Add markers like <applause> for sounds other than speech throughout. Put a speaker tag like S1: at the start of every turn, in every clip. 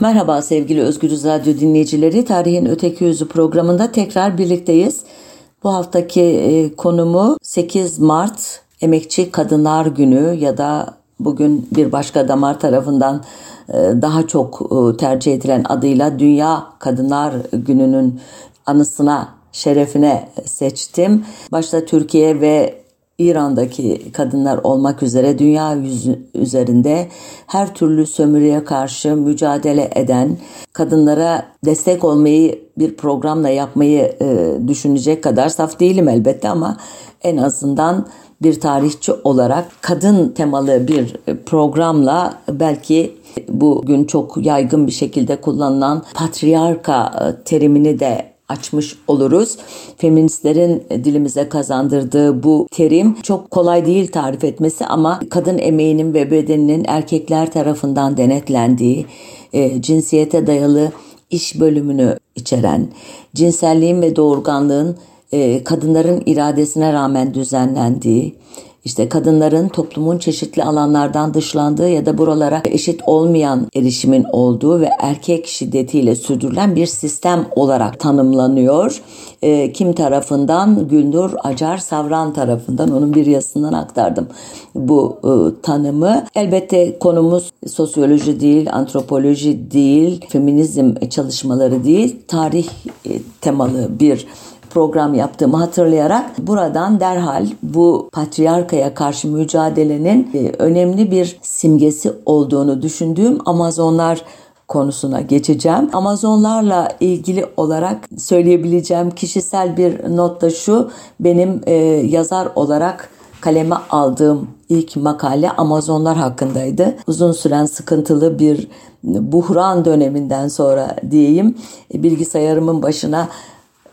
S1: Merhaba sevgili Özgürüz Radyo dinleyicileri. Tarihin Öteki Yüzü programında tekrar birlikteyiz. Bu haftaki e, konumu 8 Mart Emekçi Kadınlar Günü ya da bugün bir başka damar tarafından e, daha çok e, tercih edilen adıyla Dünya Kadınlar Günü'nün anısına, şerefine seçtim. Başta Türkiye ve İran'daki kadınlar olmak üzere dünya yüzü üzerinde her türlü sömürüye karşı mücadele eden kadınlara destek olmayı bir programla yapmayı e, düşünecek kadar saf değilim elbette ama en azından bir tarihçi olarak kadın temalı bir programla belki bugün çok yaygın bir şekilde kullanılan patriarka e, terimini de açmış oluruz. Feministlerin dilimize kazandırdığı bu terim çok kolay değil tarif etmesi ama kadın emeğinin ve bedeninin erkekler tarafından denetlendiği, e, cinsiyete dayalı iş bölümünü içeren, cinselliğin ve doğurganlığın e, kadınların iradesine rağmen düzenlendiği, işte kadınların toplumun çeşitli alanlardan dışlandığı ya da buralara eşit olmayan erişimin olduğu ve erkek şiddetiyle sürdürülen bir sistem olarak tanımlanıyor. E, kim tarafından? Gülnur Acar Savran tarafından onun bir yazısından aktardım bu e, tanımı. Elbette konumuz sosyoloji değil, antropoloji değil, feminizm çalışmaları değil, tarih e, temalı bir program yaptığımı hatırlayarak buradan derhal bu patriarkaya karşı mücadelenin e, önemli bir simgesi olduğunu düşündüğüm Amazonlar konusuna geçeceğim. Amazonlarla ilgili olarak söyleyebileceğim kişisel bir not da şu. Benim e, yazar olarak kaleme aldığım ilk makale Amazonlar hakkındaydı. Uzun süren sıkıntılı bir buhran döneminden sonra diyeyim bilgisayarımın başına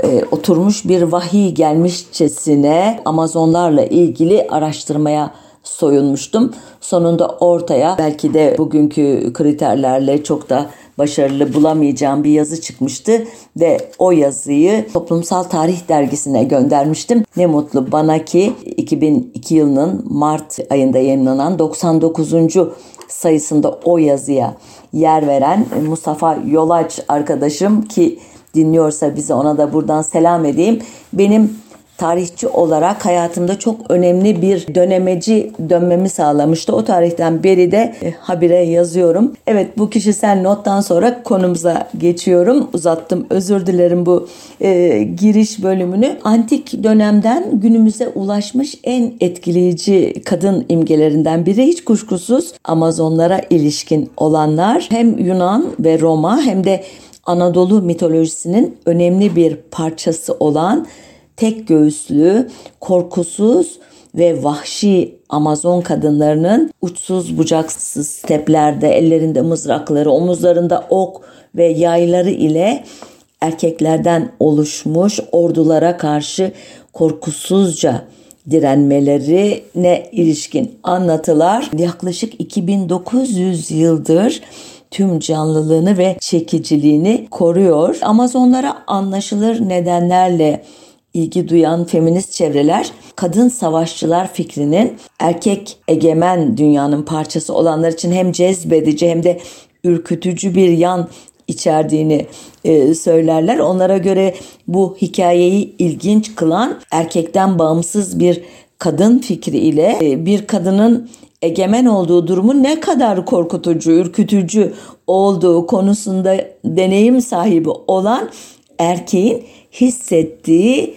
S1: e, oturmuş bir vahiy gelmişçesine Amazonlarla ilgili araştırmaya soyunmuştum. Sonunda ortaya belki de bugünkü kriterlerle çok da başarılı bulamayacağım bir yazı çıkmıştı ve o yazıyı Toplumsal Tarih Dergisi'ne göndermiştim. Ne mutlu bana ki 2002 yılının Mart ayında yayınlanan 99. sayısında o yazıya yer veren Mustafa Yolaç arkadaşım ki dinliyorsa bize ona da buradan selam edeyim. Benim tarihçi olarak hayatımda çok önemli bir dönemeci dönmemi sağlamıştı. O tarihten beri de e, habire yazıyorum. Evet bu kişisel nottan sonra konumuza geçiyorum. Uzattım özür dilerim bu e, giriş bölümünü. Antik dönemden günümüze ulaşmış en etkileyici kadın imgelerinden biri hiç kuşkusuz Amazonlara ilişkin olanlar hem Yunan ve Roma hem de Anadolu mitolojisinin önemli bir parçası olan tek göğüslü, korkusuz ve vahşi Amazon kadınlarının uçsuz bucaksız steplerde ellerinde mızrakları, omuzlarında ok ve yayları ile erkeklerden oluşmuş ordulara karşı korkusuzca direnmelerine ilişkin anlatılar yaklaşık 2900 yıldır tüm canlılığını ve çekiciliğini koruyor. Amazonlara anlaşılır nedenlerle ilgi duyan feminist çevreler kadın savaşçılar fikrinin erkek egemen dünyanın parçası olanlar için hem cezbedici hem de ürkütücü bir yan içerdiğini e, söylerler. Onlara göre bu hikayeyi ilginç kılan erkekten bağımsız bir kadın fikri ile e, bir kadının egemen olduğu durumun ne kadar korkutucu, ürkütücü olduğu konusunda deneyim sahibi olan erkeğin hissettiği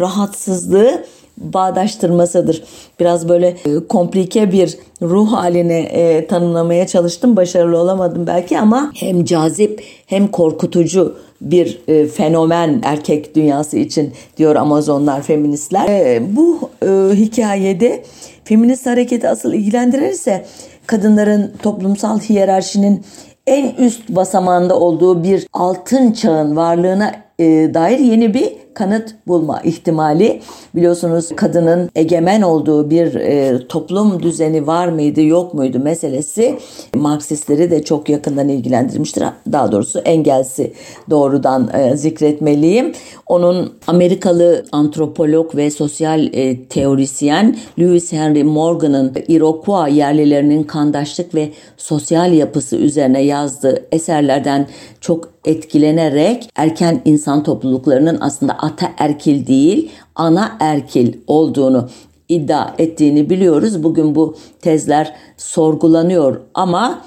S1: rahatsızlığı bağdaştırmasıdır. Biraz böyle e, komplike bir ruh haline e, tanımlamaya çalıştım. Başarılı olamadım belki ama hem cazip hem korkutucu bir e, fenomen erkek dünyası için diyor Amazonlar feministler. E, bu e, hikayede feminist hareketi asıl ilgilendiren ise kadınların toplumsal hiyerarşinin en üst basamağında olduğu bir altın çağın varlığına e, dair yeni bir kanıt bulma ihtimali biliyorsunuz kadının egemen olduğu bir e, toplum düzeni var mıydı yok muydu meselesi Marksistleri de çok yakından ilgilendirmiştir. Daha doğrusu Engels'i doğrudan e, zikretmeliyim. Onun Amerikalı antropolog ve sosyal e, teorisyen Lewis Henry Morgan'ın Iroquois yerlilerinin kandaşlık ve sosyal yapısı üzerine yazdığı eserlerden çok etkilenerek erken insan topluluklarının aslında ataerkil değil ana erkil olduğunu iddia ettiğini biliyoruz. Bugün bu tezler sorgulanıyor ama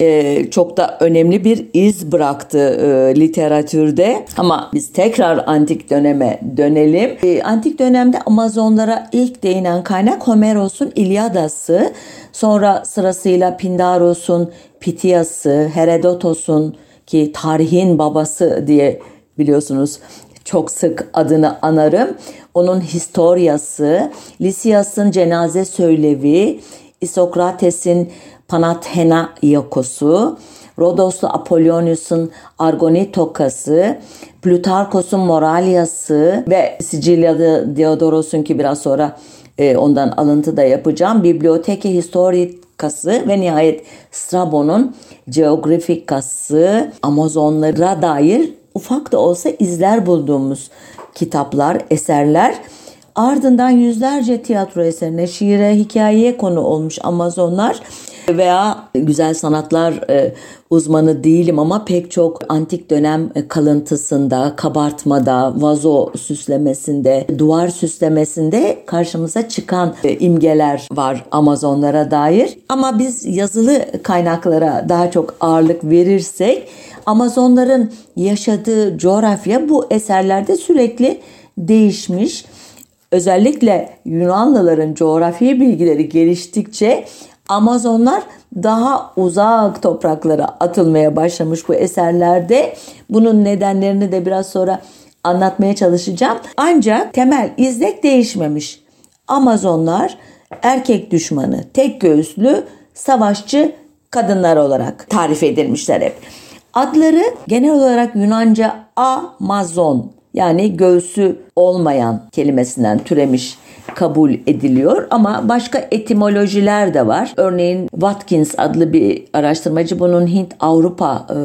S1: e, çok da önemli bir iz bıraktı e, literatürde. Ama biz tekrar antik döneme dönelim. E, antik dönemde Amazonlara ilk değinen kaynak Homeros'un İlyadası, sonra sırasıyla Pindaros'un Pitiyası, Herodotos'un ki tarihin babası diye biliyorsunuz çok sık adını anarım. Onun Historiası, Lisias'ın Cenaze Söylevi, Isokrates'in Panathena Yakosu, Rodoslu Apollonius'un Argonitokası, Plutarkos'un Moralyası ve Sicilyalı Diodoros'un ki biraz sonra e, ondan alıntı da yapacağım. Biblioteke Historikası ve nihayet Strabon'un Geografikası Amazonlara dair ufak da olsa izler bulduğumuz kitaplar, eserler. Ardından yüzlerce tiyatro eserine, şiire, hikayeye konu olmuş Amazonlar veya güzel sanatlar e, uzmanı değilim ama pek çok antik dönem kalıntısında, kabartmada, vazo süslemesinde, duvar süslemesinde karşımıza çıkan e, imgeler var Amazonlara dair. Ama biz yazılı kaynaklara daha çok ağırlık verirsek Amazonların yaşadığı coğrafya bu eserlerde sürekli değişmiş. Özellikle Yunanlıların coğrafya bilgileri geliştikçe Amazonlar daha uzak topraklara atılmaya başlamış bu eserlerde. Bunun nedenlerini de biraz sonra anlatmaya çalışacağım. Ancak temel izlek değişmemiş. Amazonlar erkek düşmanı, tek göğüslü, savaşçı kadınlar olarak tarif edilmişler hep. Adları genel olarak Yunanca Amazon yani göğsü olmayan kelimesinden türemiş kabul ediliyor ama başka etimolojiler de var. Örneğin Watkins adlı bir araştırmacı bunun Hint Avrupa e,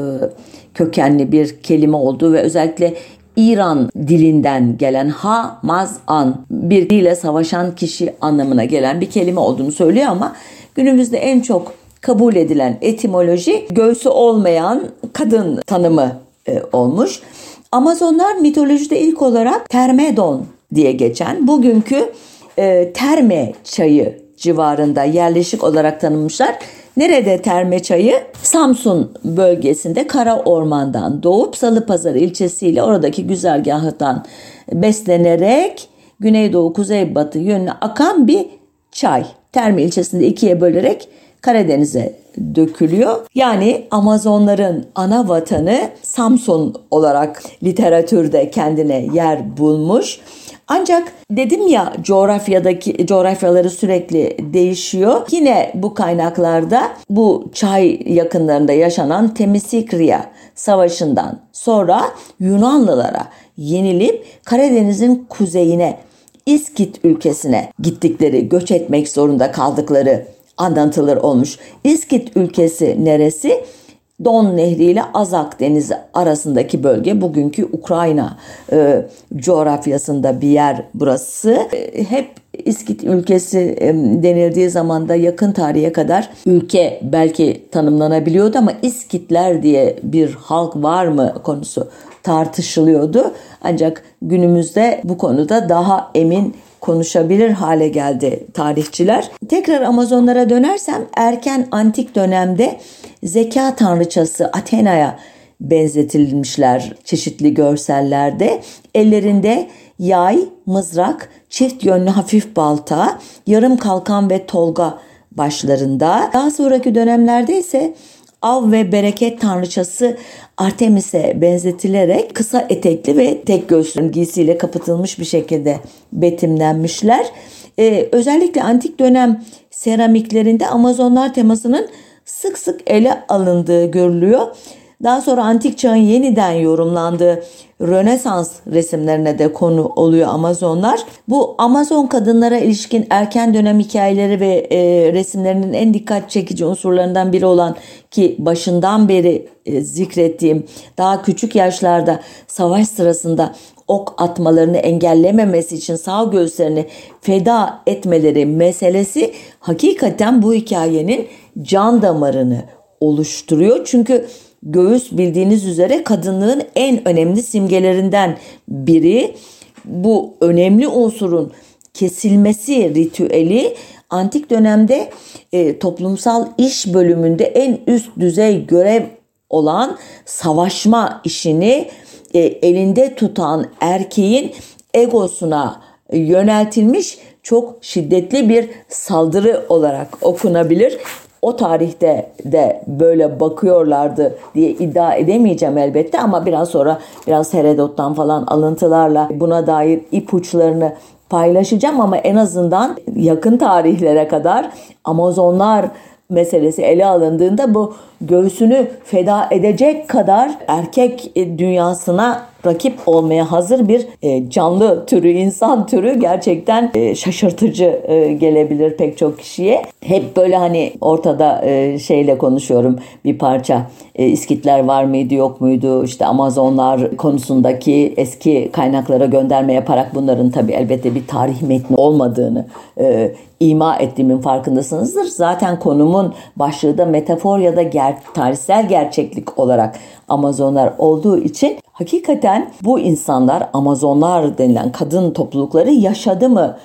S1: kökenli bir kelime olduğu ve özellikle İran dilinden gelen ha maz an birbiriyle savaşan kişi anlamına gelen bir kelime olduğunu söylüyor ama günümüzde en çok kabul edilen etimoloji göğsü olmayan kadın tanımı e, olmuş. Amazonlar mitolojide ilk olarak Termedon diye geçen bugünkü e, Terme çayı civarında yerleşik olarak tanınmışlar. Nerede Terme çayı? Samsun bölgesinde Kara Orman'dan doğup Salıpazarı ilçesiyle oradaki güzergahından beslenerek Güneydoğu Kuzeybatı yönüne akan bir çay. Terme ilçesinde ikiye bölerek Karadeniz'e dökülüyor. Yani Amazonların ana vatanı Samsun olarak literatürde kendine yer bulmuş. Ancak dedim ya coğrafyadaki coğrafyaları sürekli değişiyor. Yine bu kaynaklarda bu çay yakınlarında yaşanan Temisikriya Savaşı'ndan sonra Yunanlılara yenilip Karadeniz'in kuzeyine İskit ülkesine gittikleri, göç etmek zorunda kaldıkları anlatılır olmuş. İskit ülkesi neresi? Don Nehri ile Azak Denizi arasındaki bölge bugünkü Ukrayna e, coğrafyasında bir yer burası. E, hep İskit ülkesi e, denildiği zaman da yakın tarihe kadar ülke belki tanımlanabiliyordu ama İskitler diye bir halk var mı konusu tartışılıyordu. Ancak günümüzde bu konuda daha emin konuşabilir hale geldi tarihçiler. Tekrar Amazonlara dönersem erken antik dönemde zeka tanrıçası Athena'ya benzetilmişler çeşitli görsellerde. Ellerinde yay, mızrak, çift yönlü hafif balta, yarım kalkan ve tolga başlarında. Daha sonraki dönemlerde ise av ve bereket tanrıçası Artemis'e benzetilerek kısa etekli ve tek göğsün giysiyle kapatılmış bir şekilde betimlenmişler. Ee, özellikle antik dönem seramiklerinde Amazonlar temasının sık sık ele alındığı görülüyor. Daha sonra antik çağın yeniden yorumlandığı Rönesans resimlerine de konu oluyor Amazonlar. Bu Amazon kadınlara ilişkin erken dönem hikayeleri ve e, resimlerinin en dikkat çekici unsurlarından biri olan ki başından beri e, zikrettiğim daha küçük yaşlarda savaş sırasında ok atmalarını engellememesi için sağ göğüslerini feda etmeleri meselesi hakikaten bu hikayenin can damarını oluşturuyor. Çünkü göğüs bildiğiniz üzere kadınlığın en önemli simgelerinden biri. Bu önemli unsurun kesilmesi ritüeli antik dönemde e, toplumsal iş bölümünde en üst düzey görev olan savaşma işini e, elinde tutan erkeğin egosuna yöneltilmiş çok şiddetli bir saldırı olarak okunabilir. O tarihte de böyle bakıyorlardı diye iddia edemeyeceğim elbette ama biraz sonra biraz Herodot'tan falan alıntılarla buna dair ipuçlarını paylaşacağım ama en azından yakın tarihlere kadar Amazonlar meselesi ele alındığında bu göğsünü feda edecek kadar erkek dünyasına rakip olmaya hazır bir e, canlı türü, insan türü gerçekten e, şaşırtıcı e, gelebilir pek çok kişiye. Hep böyle hani ortada şeyle konuşuyorum bir parça. İskitler var mıydı yok muydu işte Amazonlar konusundaki eski kaynaklara gönderme yaparak bunların tabi elbette bir tarih metni olmadığını ima ettiğimin farkındasınızdır. Zaten konumun başlığı da metafor ya da ger tarihsel gerçeklik olarak Amazonlar olduğu için hakikaten bu insanlar Amazonlar denilen kadın toplulukları yaşadı mı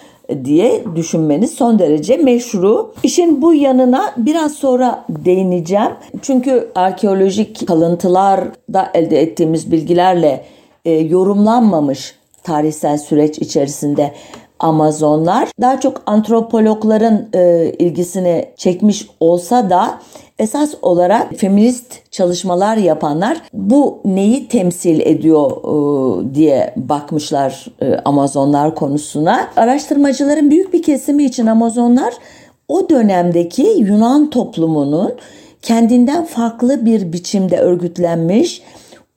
S1: diye düşünmeniz son derece meşru. İşin bu yanına biraz sonra değineceğim. Çünkü arkeolojik kalıntılarda elde ettiğimiz bilgilerle e, yorumlanmamış tarihsel süreç içerisinde Amazonlar daha çok antropologların e, ilgisini çekmiş olsa da esas olarak feminist çalışmalar yapanlar bu neyi temsil ediyor e, diye bakmışlar e, Amazonlar konusuna. Araştırmacıların büyük bir kesimi için Amazonlar o dönemdeki Yunan toplumunun kendinden farklı bir biçimde örgütlenmiş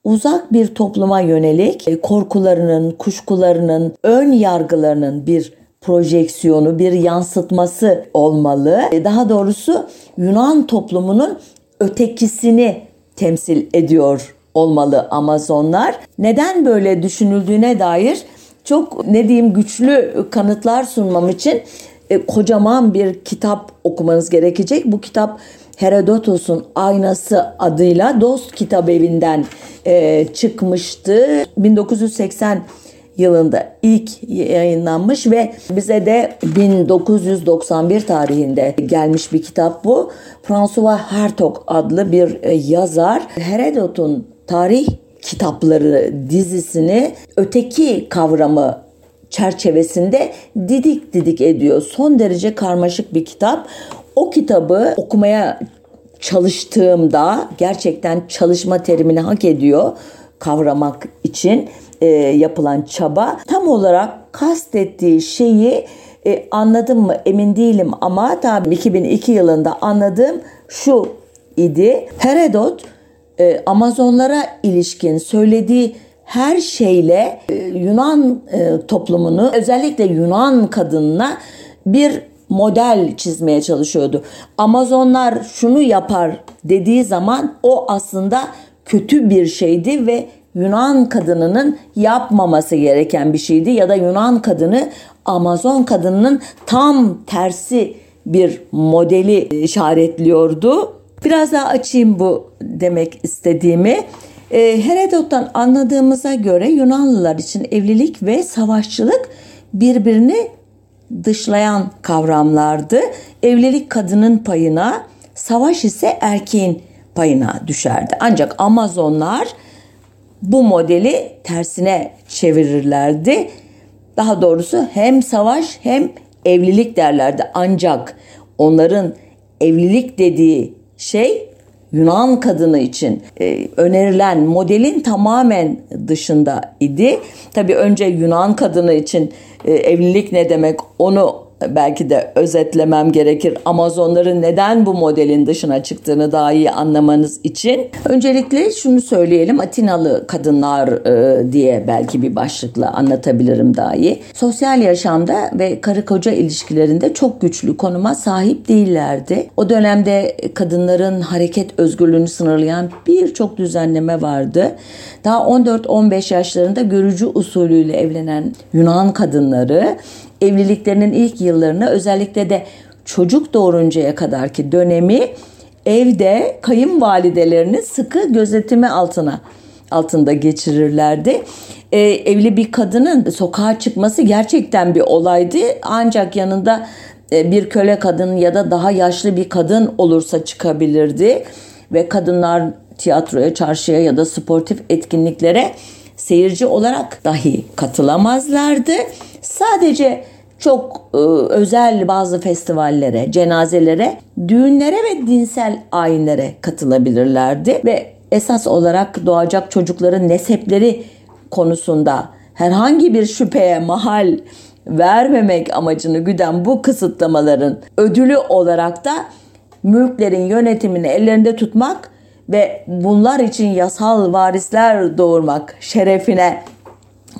S1: uzak bir topluma yönelik e, korkularının, kuşkularının, ön yargılarının bir projeksiyonu, bir yansıtması olmalı. E, daha doğrusu Yunan toplumunun ötekisini temsil ediyor olmalı Amazonlar. Neden böyle düşünüldüğüne dair çok ne diyeyim güçlü kanıtlar sunmam için e, kocaman bir kitap okumanız gerekecek. Bu kitap Herodotos'un Aynası adıyla Dost Kitap Evi'nden e, çıkmıştı. 1980 yılında ilk yayınlanmış ve bize de 1991 tarihinde gelmiş bir kitap bu. François Hertog adlı bir e, yazar Herodot'un tarih kitapları dizisini öteki kavramı çerçevesinde didik didik ediyor. Son derece karmaşık bir kitap. O kitabı okumaya çalıştığımda gerçekten çalışma terimini hak ediyor kavramak için e, yapılan çaba tam olarak kastettiği şeyi e, anladım mı emin değilim ama tabii 2002 yılında anladığım şu idi. Herodot e, Amazonlara ilişkin söylediği her şeyle e, Yunan e, toplumunu özellikle Yunan kadınına bir model çizmeye çalışıyordu. Amazonlar şunu yapar dediği zaman o aslında kötü bir şeydi ve Yunan kadınının yapmaması gereken bir şeydi ya da Yunan kadını Amazon kadınının tam tersi bir modeli işaretliyordu. Biraz daha açayım bu demek istediğimi. E, Herodot'tan anladığımıza göre Yunanlılar için evlilik ve savaşçılık birbirini dışlayan kavramlardı. Evlilik kadının payına, savaş ise erkeğin payına düşerdi. Ancak Amazonlar bu modeli tersine çevirirlerdi. Daha doğrusu hem savaş hem evlilik derlerdi. Ancak onların evlilik dediği şey Yunan kadını için e, önerilen modelin tamamen dışında idi. Tabi önce Yunan kadını için e, evlilik ne demek onu belki de özetlemem gerekir. Amazonların neden bu modelin dışına çıktığını daha iyi anlamanız için. Öncelikle şunu söyleyelim. Atinalı kadınlar e, diye belki bir başlıkla anlatabilirim daha iyi. Sosyal yaşamda ve karı koca ilişkilerinde çok güçlü konuma sahip değillerdi. O dönemde kadınların hareket özgürlüğünü sınırlayan birçok düzenleme vardı. Daha 14-15 yaşlarında görücü usulüyle evlenen Yunan kadınları evliliklerinin ilk yıllarını özellikle de çocuk doğuruncaya kadarki dönemi evde kayınvalidelerini sıkı gözetimi altına altında geçirirlerdi. Ee, evli bir kadının sokağa çıkması gerçekten bir olaydı. Ancak yanında e, bir köle kadın ya da daha yaşlı bir kadın olursa çıkabilirdi ve kadınlar tiyatroya, çarşıya ya da sportif etkinliklere seyirci olarak dahi katılamazlardı. Sadece çok e, özel bazı festivallere, cenazelere, düğünlere ve dinsel ayinlere katılabilirlerdi ve esas olarak doğacak çocukların nesepleri konusunda herhangi bir şüpheye mahal vermemek amacını güden bu kısıtlamaların ödülü olarak da mülklerin yönetimini ellerinde tutmak ve bunlar için yasal varisler doğurmak şerefine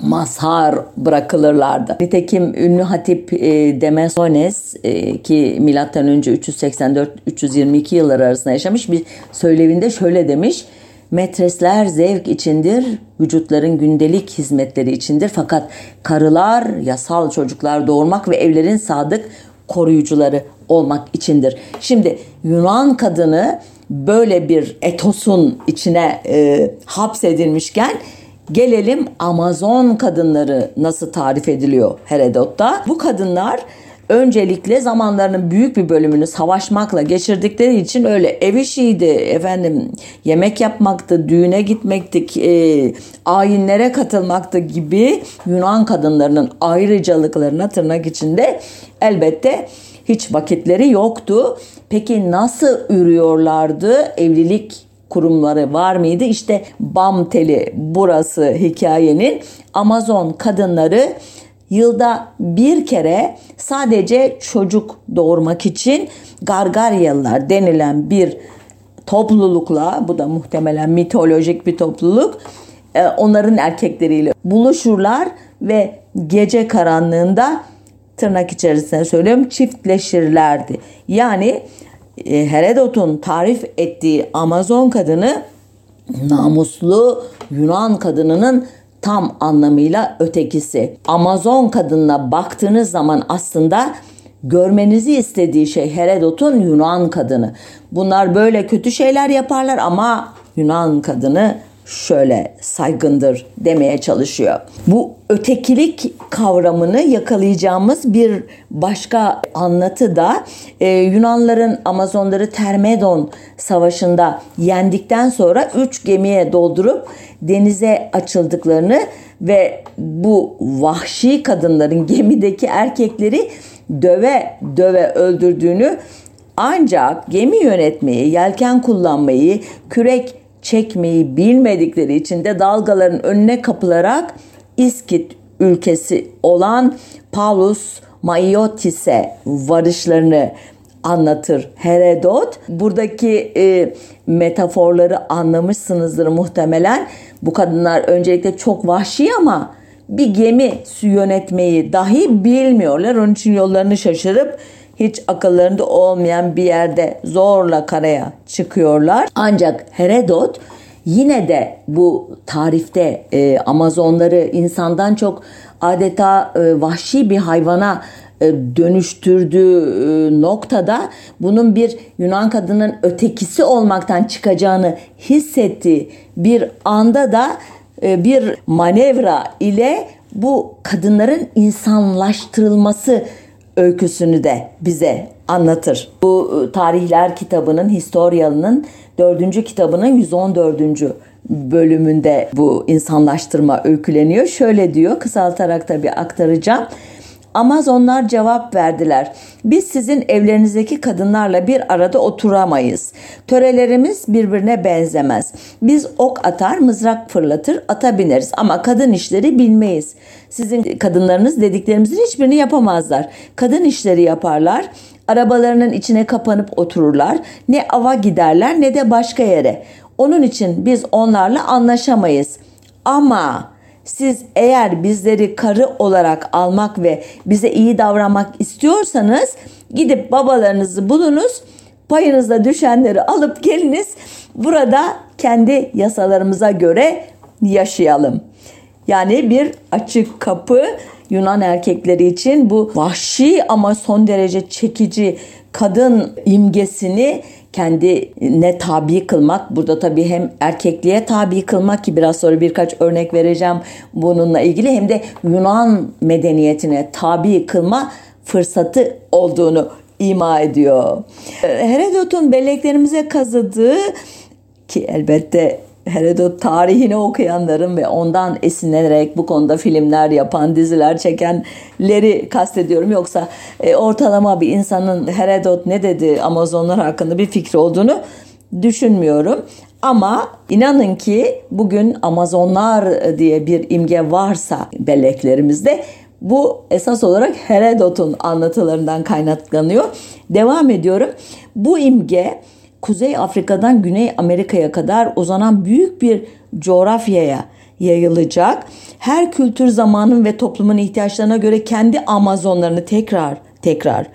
S1: mazhar bırakılırlardı. Nitekim ünlü hatip e, Demesones e, ki milattan önce 384-322 yıllar arasında yaşamış bir söylevinde şöyle demiş. Metresler zevk içindir, vücutların gündelik hizmetleri içindir fakat karılar yasal çocuklar doğurmak ve evlerin sadık koruyucuları olmak içindir. Şimdi Yunan kadını böyle bir etosun içine e, hapsedilmişken gelelim Amazon kadınları nasıl tarif ediliyor Herodot'ta. Bu kadınlar öncelikle zamanlarının büyük bir bölümünü savaşmakla geçirdikleri için öyle ev işiydi, efendim yemek yapmaktı, düğüne gitmekti, e, ayinlere katılmaktı gibi Yunan kadınlarının ayrıcalıklarına tırnak içinde elbette hiç vakitleri yoktu. Peki nasıl ürüyorlardı? Evlilik kurumları var mıydı? İşte bam teli burası hikayenin. Amazon kadınları yılda bir kere sadece çocuk doğurmak için Gargaryalılar denilen bir toplulukla bu da muhtemelen mitolojik bir topluluk e, onların erkekleriyle buluşurlar ve gece karanlığında tırnak içerisinde söylüyorum çiftleşirlerdi. Yani e, Herodot'un tarif ettiği Amazon kadını namuslu Yunan kadınının tam anlamıyla ötekisi. Amazon kadınına baktığınız zaman aslında görmenizi istediği şey Herodot'un Yunan kadını. Bunlar böyle kötü şeyler yaparlar ama Yunan kadını şöyle saygındır demeye çalışıyor. Bu ötekilik kavramını yakalayacağımız bir başka anlatı da e, Yunanların Amazonları Termedon Savaşı'nda yendikten sonra üç gemiye doldurup denize açıldıklarını ve bu vahşi kadınların <laughs> gemideki erkekleri döve döve öldürdüğünü ancak gemi yönetmeyi, yelken kullanmayı, kürek çekmeyi bilmedikleri için de dalgaların önüne kapılarak İskit ülkesi olan Paulus Maiotis'e varışlarını anlatır Herodot. Buradaki e, metaforları anlamışsınızdır muhtemelen. Bu kadınlar öncelikle çok vahşi ama bir gemi su yönetmeyi dahi bilmiyorlar. Onun için yollarını şaşırıp hiç akıllarında olmayan bir yerde zorla karaya çıkıyorlar. Ancak Herodot yine de bu tarifte e, Amazonları insandan çok adeta e, vahşi bir hayvana e, dönüştürdüğü e, noktada bunun bir Yunan kadının ötekisi olmaktan çıkacağını hissettiği bir anda da e, bir manevra ile bu kadınların insanlaştırılması öyküsünü de bize anlatır. Bu ıı, tarihler kitabının Historialı'nın dördüncü kitabının 114. bölümünde bu insanlaştırma öyküleniyor. Şöyle diyor kısaltarak tabii aktaracağım. Amazonlar cevap verdiler. Biz sizin evlerinizdeki kadınlarla bir arada oturamayız. Törelerimiz birbirine benzemez. Biz ok atar, mızrak fırlatır, ata bineriz ama kadın işleri bilmeyiz. Sizin kadınlarınız dediklerimizin hiçbirini yapamazlar. Kadın işleri yaparlar. Arabalarının içine kapanıp otururlar. Ne ava giderler ne de başka yere. Onun için biz onlarla anlaşamayız. Ama siz eğer bizleri karı olarak almak ve bize iyi davranmak istiyorsanız gidip babalarınızı bulunuz. Payınızda düşenleri alıp geliniz. Burada kendi yasalarımıza göre yaşayalım. Yani bir açık kapı Yunan erkekleri için bu vahşi ama son derece çekici kadın imgesini kendine tabi kılmak. Burada tabii hem erkekliğe tabi kılmak ki biraz sonra birkaç örnek vereceğim bununla ilgili hem de Yunan medeniyetine tabi kılma fırsatı olduğunu ima ediyor. Herodot'un belleklerimize kazıdığı ki elbette Herodot tarihini okuyanların ve ondan esinlenerek bu konuda filmler yapan, diziler çekenleri kastediyorum. Yoksa e, ortalama bir insanın Herodot ne dedi Amazonlar hakkında bir fikri olduğunu düşünmüyorum. Ama inanın ki bugün Amazonlar diye bir imge varsa belleklerimizde bu esas olarak Herodot'un anlatılarından kaynaklanıyor. Devam ediyorum. Bu imge Kuzey Afrika'dan Güney Amerika'ya kadar uzanan büyük bir coğrafyaya yayılacak. Her kültür zamanın ve toplumun ihtiyaçlarına göre kendi Amazonlarını tekrar tekrar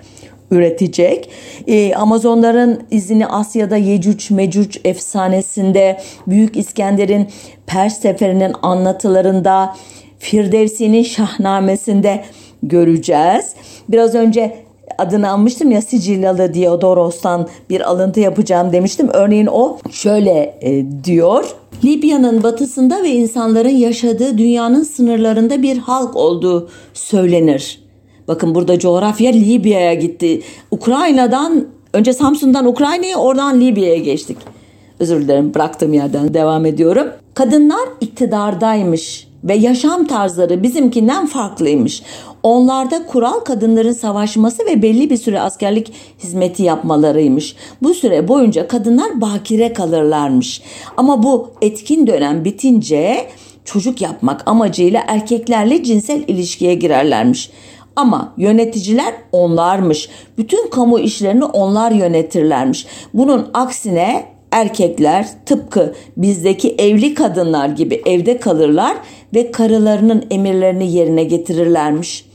S1: üretecek. Ee, Amazonların izini Asya'da Yecüc Mecüc efsanesinde, Büyük İskender'in Pers seferinin anlatılarında, Firdevsi'nin Şahnamesinde göreceğiz. Biraz önce adını almıştım ya Sicilyalı Diodoros'tan bir alıntı yapacağım demiştim. Örneğin o şöyle e, diyor. Libya'nın batısında ve insanların yaşadığı dünyanın sınırlarında bir halk olduğu söylenir. Bakın burada coğrafya Libya'ya gitti. Ukrayna'dan önce Samsun'dan Ukrayna'ya oradan Libya'ya geçtik. Özür dilerim bıraktığım yerden devam ediyorum. Kadınlar iktidardaymış ve yaşam tarzları bizimkinden farklıymış. Onlarda kural kadınların savaşması ve belli bir süre askerlik hizmeti yapmalarıymış. Bu süre boyunca kadınlar bakire kalırlarmış. Ama bu etkin dönem bitince çocuk yapmak amacıyla erkeklerle cinsel ilişkiye girerlermiş. Ama yöneticiler onlarmış. Bütün kamu işlerini onlar yönetirlermiş. Bunun aksine erkekler tıpkı bizdeki evli kadınlar gibi evde kalırlar ve karılarının emirlerini yerine getirirlermiş.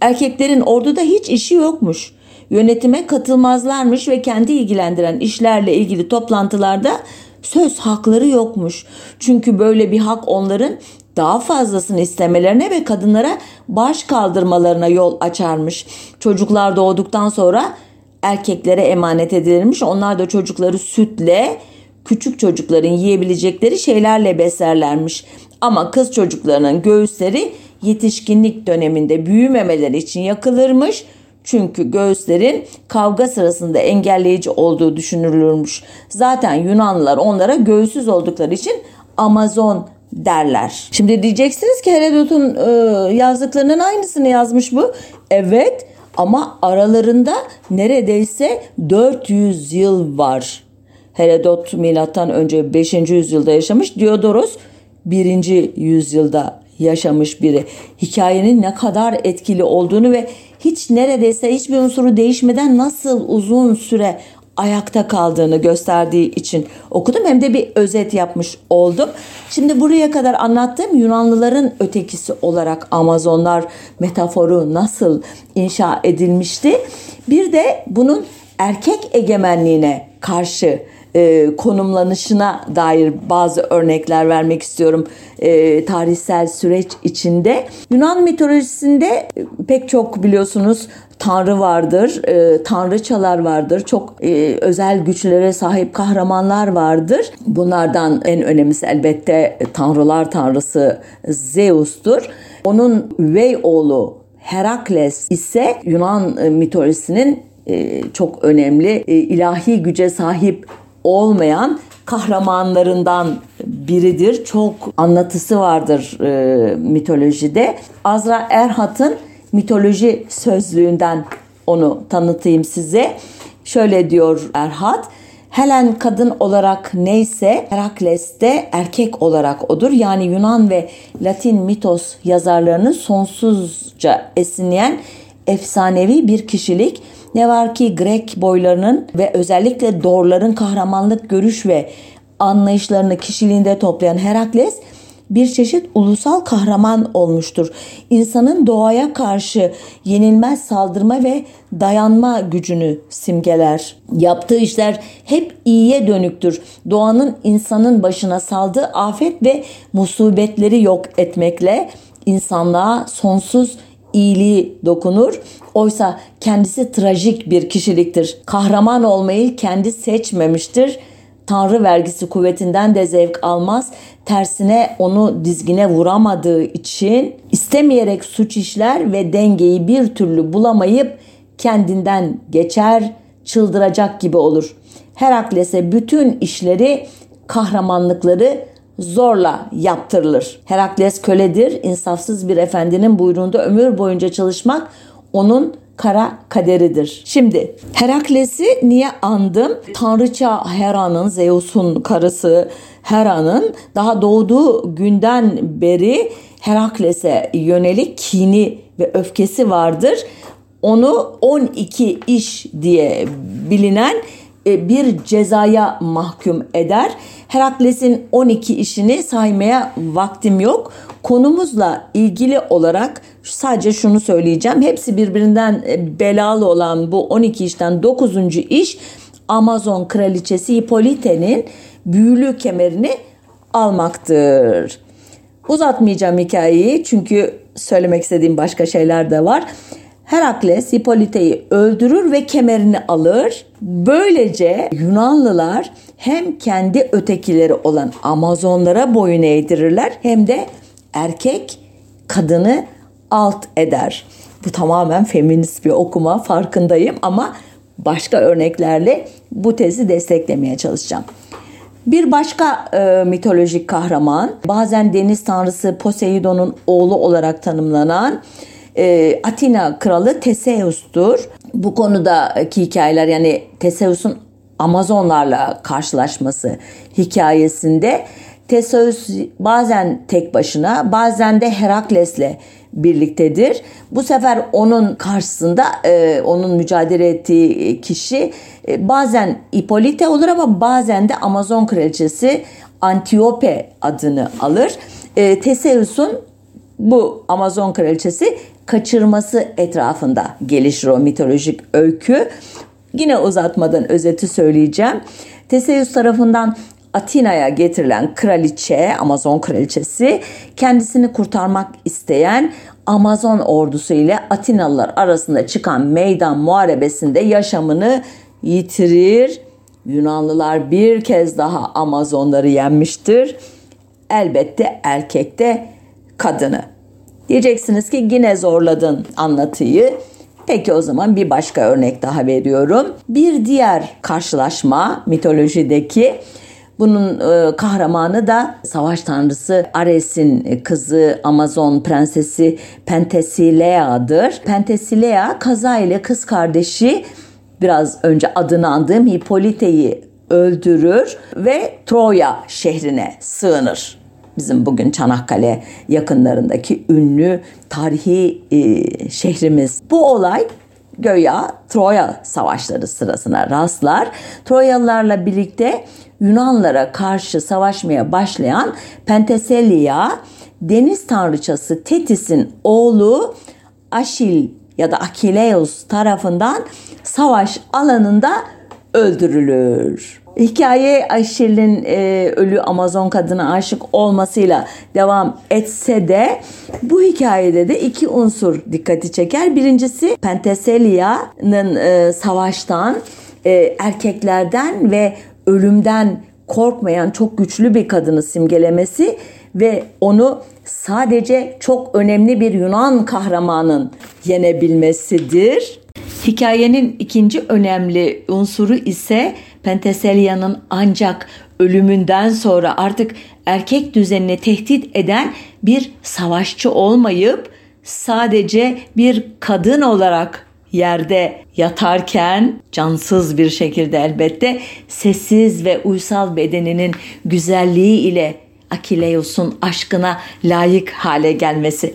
S1: Erkeklerin orduda hiç işi yokmuş. Yönetime katılmazlarmış ve kendi ilgilendiren işlerle ilgili toplantılarda söz hakları yokmuş. Çünkü böyle bir hak onların daha fazlasını istemelerine ve kadınlara baş kaldırmalarına yol açarmış. Çocuklar doğduktan sonra erkeklere emanet edilirmiş. Onlar da çocukları sütle, küçük çocukların yiyebilecekleri şeylerle beslerlermiş. Ama kız çocuklarının göğüsleri yetişkinlik döneminde büyümemeleri için yakılırmış. Çünkü göğüslerin kavga sırasında engelleyici olduğu düşünülürmüş. Zaten Yunanlılar onlara göğüsüz oldukları için Amazon derler. Şimdi diyeceksiniz ki Herodot'un e, yazdıklarının aynısını yazmış bu. Evet ama aralarında neredeyse 400 yıl var. Herodot milattan önce 5. yüzyılda yaşamış. Diodoros 1. yüzyılda yaşamış biri. Hikayenin ne kadar etkili olduğunu ve hiç neredeyse hiçbir unsuru değişmeden nasıl uzun süre ayakta kaldığını gösterdiği için okudum hem de bir özet yapmış oldum. Şimdi buraya kadar anlattığım Yunanlıların ötekisi olarak Amazonlar metaforu nasıl inşa edilmişti. Bir de bunun erkek egemenliğine karşı e, konumlanışına dair bazı örnekler vermek istiyorum e, tarihsel süreç içinde. Yunan mitolojisinde e, pek çok biliyorsunuz tanrı vardır, e, tanrıçalar vardır, çok e, özel güçlere sahip kahramanlar vardır. Bunlardan en önemlisi elbette tanrılar tanrısı Zeus'tur. Onun üvey oğlu Herakles ise Yunan e, mitolojisinin e, çok önemli ilahi güce sahip olmayan kahramanlarından biridir. Çok anlatısı vardır e, mitolojide. Azra Erhat'ın mitoloji sözlüğünden onu tanıtayım size. Şöyle diyor Erhat. Helen kadın olarak neyse Herakles de erkek olarak odur. Yani Yunan ve Latin mitos yazarlarının sonsuzca esinleyen efsanevi bir kişilik. Ne var ki Grek boylarının ve özellikle Dorların kahramanlık görüş ve anlayışlarını kişiliğinde toplayan Herakles bir çeşit ulusal kahraman olmuştur. İnsanın doğaya karşı yenilmez saldırma ve dayanma gücünü simgeler. Yaptığı işler hep iyiye dönüktür. Doğanın insanın başına saldığı afet ve musibetleri yok etmekle insanlığa sonsuz iyiliği dokunur. Oysa kendisi trajik bir kişiliktir. Kahraman olmayı kendi seçmemiştir Tanrı vergisi kuvvetinden de zevk almaz. Tersine onu dizgine vuramadığı için istemeyerek suç işler ve dengeyi bir türlü bulamayıp kendinden geçer, çıldıracak gibi olur. Herakles'e bütün işleri, kahramanlıkları zorla yaptırılır. Herakles köledir, insafsız bir efendinin buyruğunda ömür boyunca çalışmak onun kara kaderidir. Şimdi Herakles'i niye andım? Tanrıça Hera'nın, Zeus'un karısı Hera'nın daha doğduğu günden beri Herakles'e yönelik kini ve öfkesi vardır. Onu 12 iş diye bilinen bir cezaya mahkum eder. Herakles'in 12 işini saymaya vaktim yok. Konumuzla ilgili olarak sadece şunu söyleyeceğim. Hepsi birbirinden e, belalı olan bu 12 işten 9. iş Amazon kraliçesi Hippolyte'nin büyülü kemerini almaktır. Uzatmayacağım hikayeyi çünkü söylemek istediğim başka şeyler de var. Herakles Hippolyte'yi öldürür ve kemerini alır. Böylece Yunanlılar hem kendi ötekileri olan Amazonlara boyun eğdirirler hem de erkek kadını alt eder. Bu tamamen feminist bir okuma farkındayım ama başka örneklerle bu tezi desteklemeye çalışacağım. Bir başka e, mitolojik kahraman bazen deniz tanrısı Poseidon'un oğlu olarak tanımlanan e, Atina kralı Teseus'tur. Bu konudaki hikayeler yani Teseus'un Amazonlarla karşılaşması hikayesinde Teseus bazen tek başına bazen de Herakles'le birliktedir. Bu sefer onun karşısında e, onun mücadele ettiği kişi e, bazen Hippolyte olur ama bazen de Amazon kraliçesi Antiope adını alır. E, Teseus'un bu Amazon kraliçesi kaçırması etrafında gelişir o mitolojik öykü. Yine uzatmadan özeti söyleyeceğim. Teseus tarafından Atina'ya getirilen kraliçe, Amazon kraliçesi kendisini kurtarmak isteyen Amazon ordusu ile Atinalılar arasında çıkan meydan muharebesinde yaşamını yitirir. Yunanlılar bir kez daha Amazonları yenmiştir. Elbette erkekte kadını. Diyeceksiniz ki yine zorladın anlatıyı. Peki o zaman bir başka örnek daha veriyorum. Bir diğer karşılaşma mitolojideki bunun e, kahramanı da savaş tanrısı Ares'in kızı Amazon prensesi Pentesilea'dır. Pentesilea kaza ile kız kardeşi biraz önce adını andığım Hippolyte'yi öldürür ve Troya şehrine sığınır bizim bugün Çanakkale yakınlarındaki ünlü tarihi e, şehrimiz. Bu olay göya Troya savaşları sırasına rastlar. Troyalılarla birlikte Yunanlara karşı savaşmaya başlayan Penteselia deniz tanrıçası Tetis'in oğlu Aşil ya da Akileus tarafından savaş alanında öldürülür. Hikaye Aşil'in e, ölü Amazon kadına aşık olmasıyla devam etse de bu hikayede de iki unsur dikkati çeker. Birincisi Penteselia'nın e, savaştan, e, erkeklerden ve ölümden korkmayan çok güçlü bir kadını simgelemesi ve onu sadece çok önemli bir Yunan kahramanın yenebilmesidir. Hikayenin ikinci önemli unsuru ise Penteselya'nın ancak ölümünden sonra artık erkek düzenini tehdit eden bir savaşçı olmayıp sadece bir kadın olarak yerde yatarken cansız bir şekilde elbette sessiz ve uysal bedeninin güzelliği ile Akileus'un aşkına layık hale gelmesi.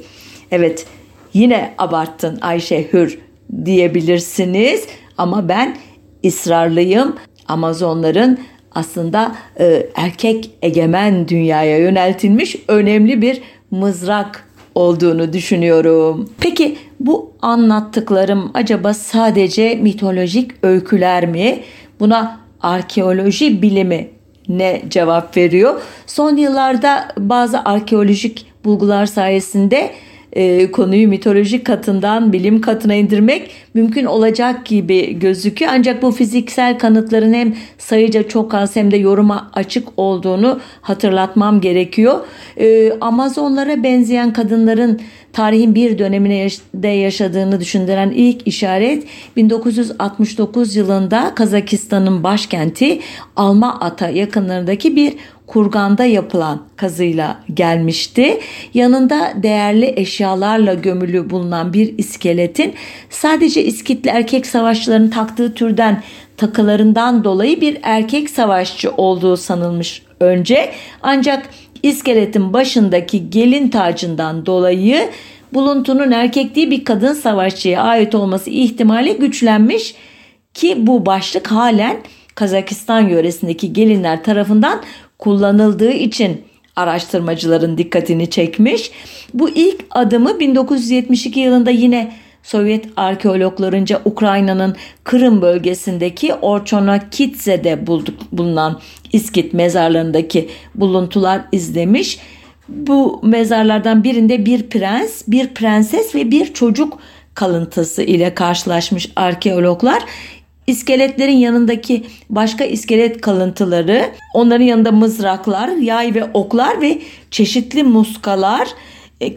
S1: Evet yine abarttın Ayşe Hür diyebilirsiniz ama ben ısrarlıyım. Amazonların aslında e, erkek egemen dünyaya yöneltilmiş önemli bir mızrak olduğunu düşünüyorum. Peki bu anlattıklarım acaba sadece mitolojik öyküler mi? Buna arkeoloji bilimi ne cevap veriyor? Son yıllarda bazı arkeolojik bulgular sayesinde e, konuyu mitolojik katından bilim katına indirmek mümkün olacak gibi gözüküyor. Ancak bu fiziksel kanıtların hem sayıca çok az hem de yoruma açık olduğunu hatırlatmam gerekiyor. E, Amazonlara benzeyen kadınların tarihin bir dönemine de yaşadığını düşündüren ilk işaret 1969 yılında Kazakistan'ın başkenti Alma-Ata yakınlarındaki bir kurganda yapılan kazıyla gelmişti. Yanında değerli eşyalarla gömülü bulunan bir iskeletin sadece iskitli erkek savaşçıların taktığı türden takılarından dolayı bir erkek savaşçı olduğu sanılmış önce. Ancak iskeletin başındaki gelin tacından dolayı buluntunun erkek değil bir kadın savaşçıya ait olması ihtimali güçlenmiş ki bu başlık halen Kazakistan yöresindeki gelinler tarafından kullanıldığı için araştırmacıların dikkatini çekmiş. Bu ilk adımı 1972 yılında yine Sovyet arkeologlarınca Ukrayna'nın Kırım bölgesindeki Orchonokitse'de bulduk, bulunan İskit mezarlarındaki buluntular izlemiş. Bu mezarlardan birinde bir prens, bir prenses ve bir çocuk kalıntısı ile karşılaşmış arkeologlar. İskeletlerin yanındaki başka iskelet kalıntıları, onların yanında mızraklar, yay ve oklar ve çeşitli muskalar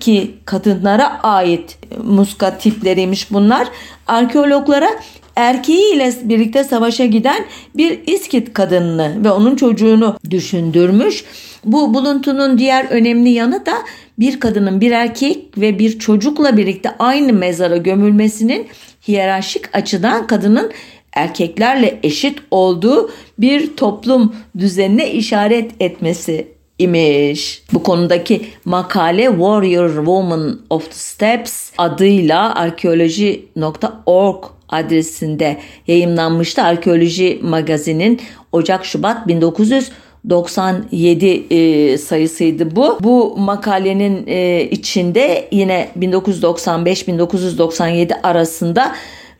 S1: ki kadınlara ait muska tipleriymiş bunlar. Arkeologlara erkeğiyle birlikte savaşa giden bir İskit kadınını ve onun çocuğunu düşündürmüş. Bu buluntunun diğer önemli yanı da bir kadının bir erkek ve bir çocukla birlikte aynı mezara gömülmesinin hiyerarşik açıdan kadının erkeklerle eşit olduğu bir toplum düzenine işaret etmesi imiş. Bu konudaki makale Warrior Woman of the Steps adıyla arkeoloji.org adresinde yayınlanmıştı. Arkeoloji magazinin Ocak-Şubat 1997 e, sayısıydı bu. Bu makalenin e, içinde yine 1995-1997 arasında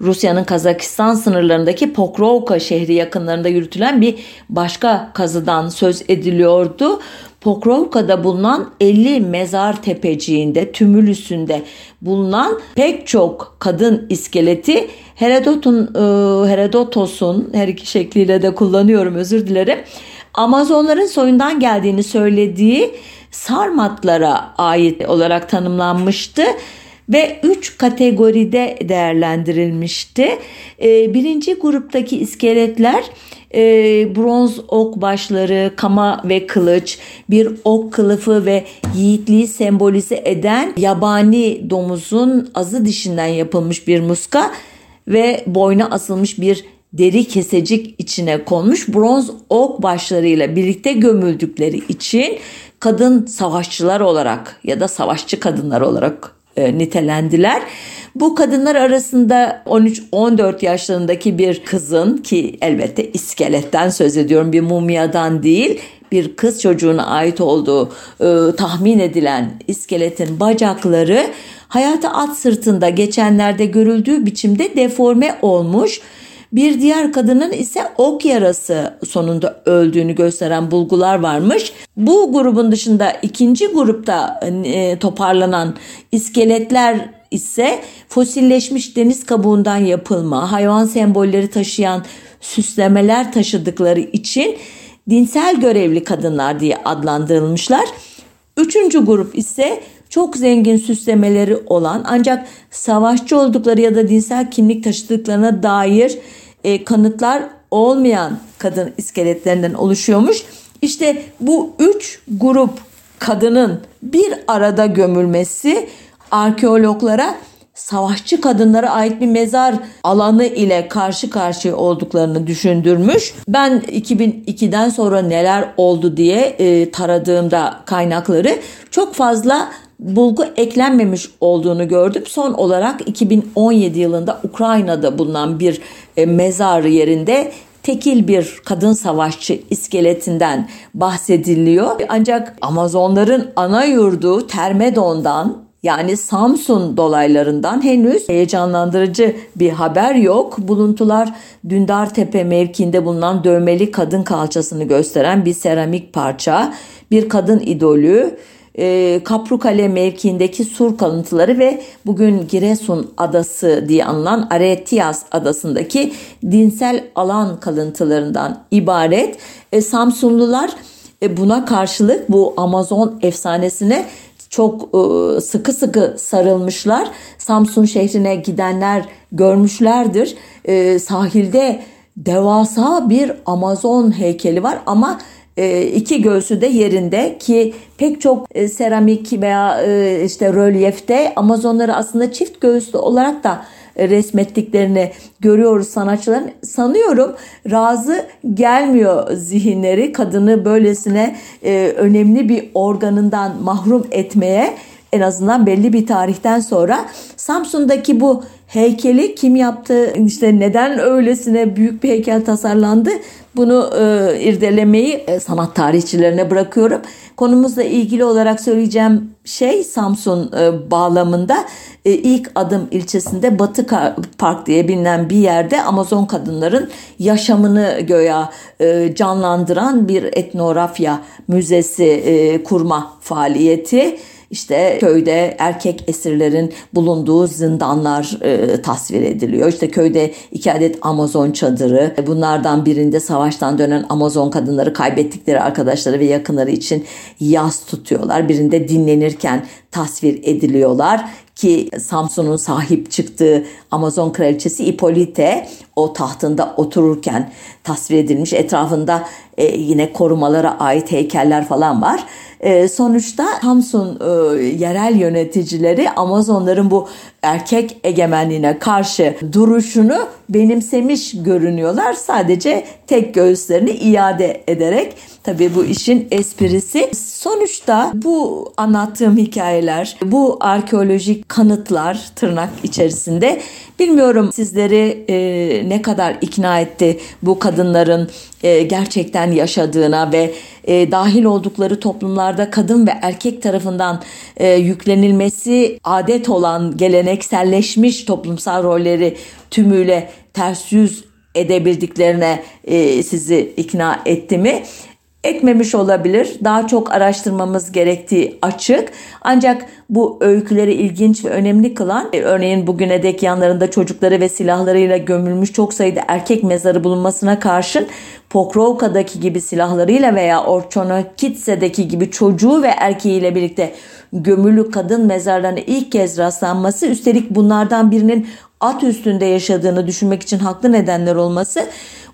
S1: Rusya'nın Kazakistan sınırlarındaki Pokrovka şehri yakınlarında yürütülen bir başka kazıdan söz ediliyordu. Pokrovka'da bulunan 50 mezar tepeciğinde, tümülüsünde bulunan pek çok kadın iskeleti Herodot'un e, Herodotos'un her iki şekliyle de kullanıyorum özür dilerim. Amazonların soyundan geldiğini söylediği Sarmatlara ait olarak tanımlanmıştı ve 3 kategoride değerlendirilmişti. Ee, birinci gruptaki iskeletler e, bronz ok başları, kama ve kılıç, bir ok kılıfı ve yiğitliği sembolize eden yabani domuzun azı dişinden yapılmış bir muska ve boyna asılmış bir deri kesecik içine konmuş bronz ok başlarıyla birlikte gömüldükleri için kadın savaşçılar olarak ya da savaşçı kadınlar olarak e, nitelendiler. Bu kadınlar arasında 13-14 yaşlarındaki bir kızın ki elbette iskeletten söz ediyorum bir mumyadan değil bir kız çocuğuna ait olduğu e, tahmin edilen iskeletin bacakları hayata at sırtında geçenlerde görüldüğü biçimde deforme olmuş bir diğer kadının ise ok yarası sonunda öldüğünü gösteren bulgular varmış. Bu grubun dışında ikinci grupta e, toparlanan iskeletler ise fosilleşmiş deniz kabuğundan yapılma, hayvan sembolleri taşıyan süslemeler taşıdıkları için dinsel görevli kadınlar diye adlandırılmışlar. Üçüncü grup ise çok zengin süslemeleri olan ancak savaşçı oldukları ya da dinsel kimlik taşıdıklarına dair e, kanıtlar olmayan kadın iskeletlerinden oluşuyormuş. İşte bu üç grup kadının bir arada gömülmesi arkeologlara savaşçı kadınlara ait bir mezar alanı ile karşı karşıya olduklarını düşündürmüş. Ben 2002'den sonra neler oldu diye e, taradığımda kaynakları çok fazla bulgu eklenmemiş olduğunu gördüm. Son olarak 2017 yılında Ukrayna'da bulunan bir e, mezar yerinde tekil bir kadın savaşçı iskeletinden bahsediliyor. Ancak Amazonların ana yurdu Termedon'dan yani Samsun dolaylarından henüz heyecanlandırıcı bir haber yok. Buluntular Dündartepe mevkiinde bulunan dövmeli kadın kalçasını gösteren bir seramik parça, bir kadın idolü, e, Kaprukale mevkiindeki sur kalıntıları ve bugün Giresun adası diye anılan Aretias adasındaki dinsel alan kalıntılarından ibaret. E, Samsunlular e, buna karşılık bu Amazon efsanesine çok e, sıkı sıkı sarılmışlar. Samsun şehrine gidenler görmüşlerdir. E, sahilde devasa bir Amazon heykeli var ama e, iki göğsü de yerinde ki pek çok seramik veya işte rölyefte Amazonları aslında çift göğüslü olarak da resmettiklerini görüyoruz sanatçıların. Sanıyorum razı gelmiyor zihinleri kadını böylesine e, önemli bir organından mahrum etmeye en azından belli bir tarihten sonra. Samsun'daki bu heykeli kim yaptı? İşte neden öylesine büyük bir heykel tasarlandı bunu e, irdelemeyi e, sanat tarihçilerine bırakıyorum. Konumuzla ilgili olarak söyleyeceğim şey Samsun e, bağlamında e, ilk adım ilçesinde Batı Park diye bilinen bir yerde Amazon kadınların yaşamını göya e, canlandıran bir etnografya müzesi e, kurma faaliyeti işte köyde erkek esirlerin bulunduğu zindanlar e, tasvir ediliyor. İşte köyde iki adet Amazon çadırı. Bunlardan birinde savaştan dönen Amazon kadınları kaybettikleri arkadaşları ve yakınları için yas tutuyorlar. Birinde dinlenirken tasvir ediliyorlar ki Samsun'un sahip çıktığı Amazon kraliçesi Ipolite o tahtında otururken tasvir edilmiş. Etrafında e, yine korumalara ait heykeller falan var. E, sonuçta Samsun e, yerel yöneticileri Amazonların bu erkek egemenliğine karşı duruşunu benimsemiş görünüyorlar. Sadece tek göğüslerini iade ederek tabii bu işin esprisi. Sonuçta bu anlattığım hikayeler, bu arkeolojik kanıtlar tırnak içerisinde bilmiyorum sizleri e, ne kadar ikna etti bu kadınların e, gerçekten yaşadığına ve e, dahil oldukları toplumlarda kadın ve erkek tarafından e, yüklenilmesi adet olan gelenekselleşmiş toplumsal rolleri tümüyle ters yüz edebildiklerine e, sizi ikna etti mi? Etmemiş olabilir. Daha çok araştırmamız gerektiği açık. Ancak bu öyküleri ilginç ve önemli kılan e, örneğin bugüne dek yanlarında çocukları ve silahlarıyla gömülmüş çok sayıda erkek mezarı bulunmasına karşın Pokrovka'daki gibi silahlarıyla veya Orçonokitse'deki gibi çocuğu ve erkeğiyle birlikte gömülü kadın mezarlarına ilk kez rastlanması üstelik bunlardan birinin at üstünde yaşadığını düşünmek için haklı nedenler olması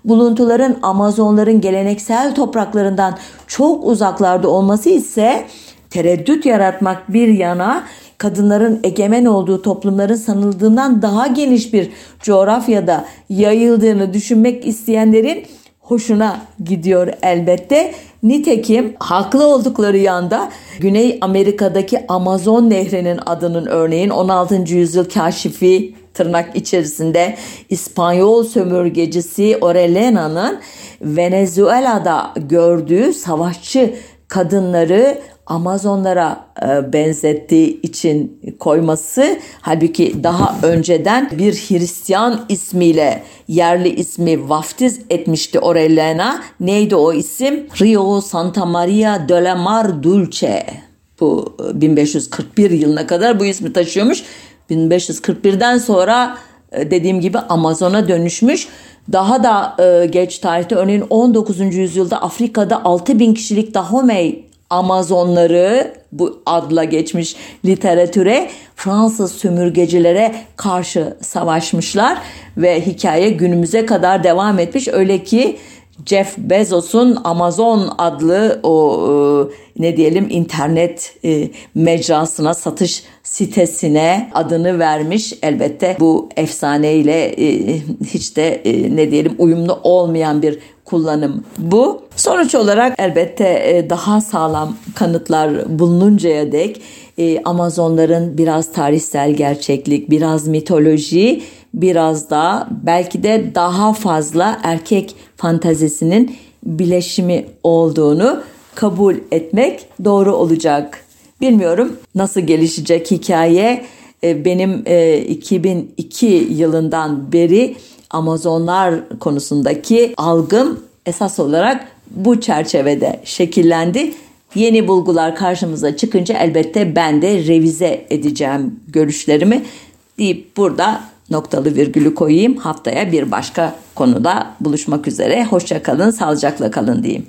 S1: buluntuların Amazonların geleneksel topraklarından çok uzaklarda olması ise tereddüt yaratmak bir yana kadınların egemen olduğu toplumların sanıldığından daha geniş bir coğrafyada yayıldığını düşünmek isteyenlerin hoşuna gidiyor elbette. Nitekim haklı oldukları yanda Güney Amerika'daki Amazon Nehri'nin adının örneğin 16. yüzyıl kaşifi tırnak içerisinde İspanyol sömürgecisi Orelena'nın Venezuela'da gördüğü savaşçı kadınları Amazonlara e, benzettiği için koyması halbuki daha önceden bir Hristiyan ismiyle yerli ismi vaftiz etmişti Orellana. Neydi o isim? Rio Santa Maria de la Mar Dulce. Bu 1541 yılına kadar bu ismi taşıyormuş. 1541'den sonra e, dediğim gibi Amazon'a dönüşmüş. Daha da e, geç tarihte örneğin 19. yüzyılda Afrika'da 6000 kişilik Dahomey Amazonları bu adla geçmiş literatüre Fransız sömürgecilere karşı savaşmışlar ve hikaye günümüze kadar devam etmiş. Öyle ki Jeff Bezos'un Amazon adlı o e, ne diyelim internet e, mecrasına satış sitesine adını vermiş. Elbette bu efsaneyle e, hiç de ne diyelim uyumlu olmayan bir kullanım bu. Sonuç olarak elbette daha sağlam kanıtlar bulununcaya dek Amazonların biraz tarihsel gerçeklik, biraz mitoloji biraz da belki de daha fazla erkek fantazisinin bileşimi olduğunu kabul etmek doğru olacak. Bilmiyorum nasıl gelişecek hikaye. E, benim 2002 e, yılından beri Amazonlar konusundaki algım esas olarak bu çerçevede şekillendi. Yeni bulgular karşımıza çıkınca elbette ben de revize edeceğim görüşlerimi deyip burada noktalı virgülü koyayım. Haftaya bir başka konuda buluşmak üzere. Hoşça kalın, sağlıcakla kalın diyeyim.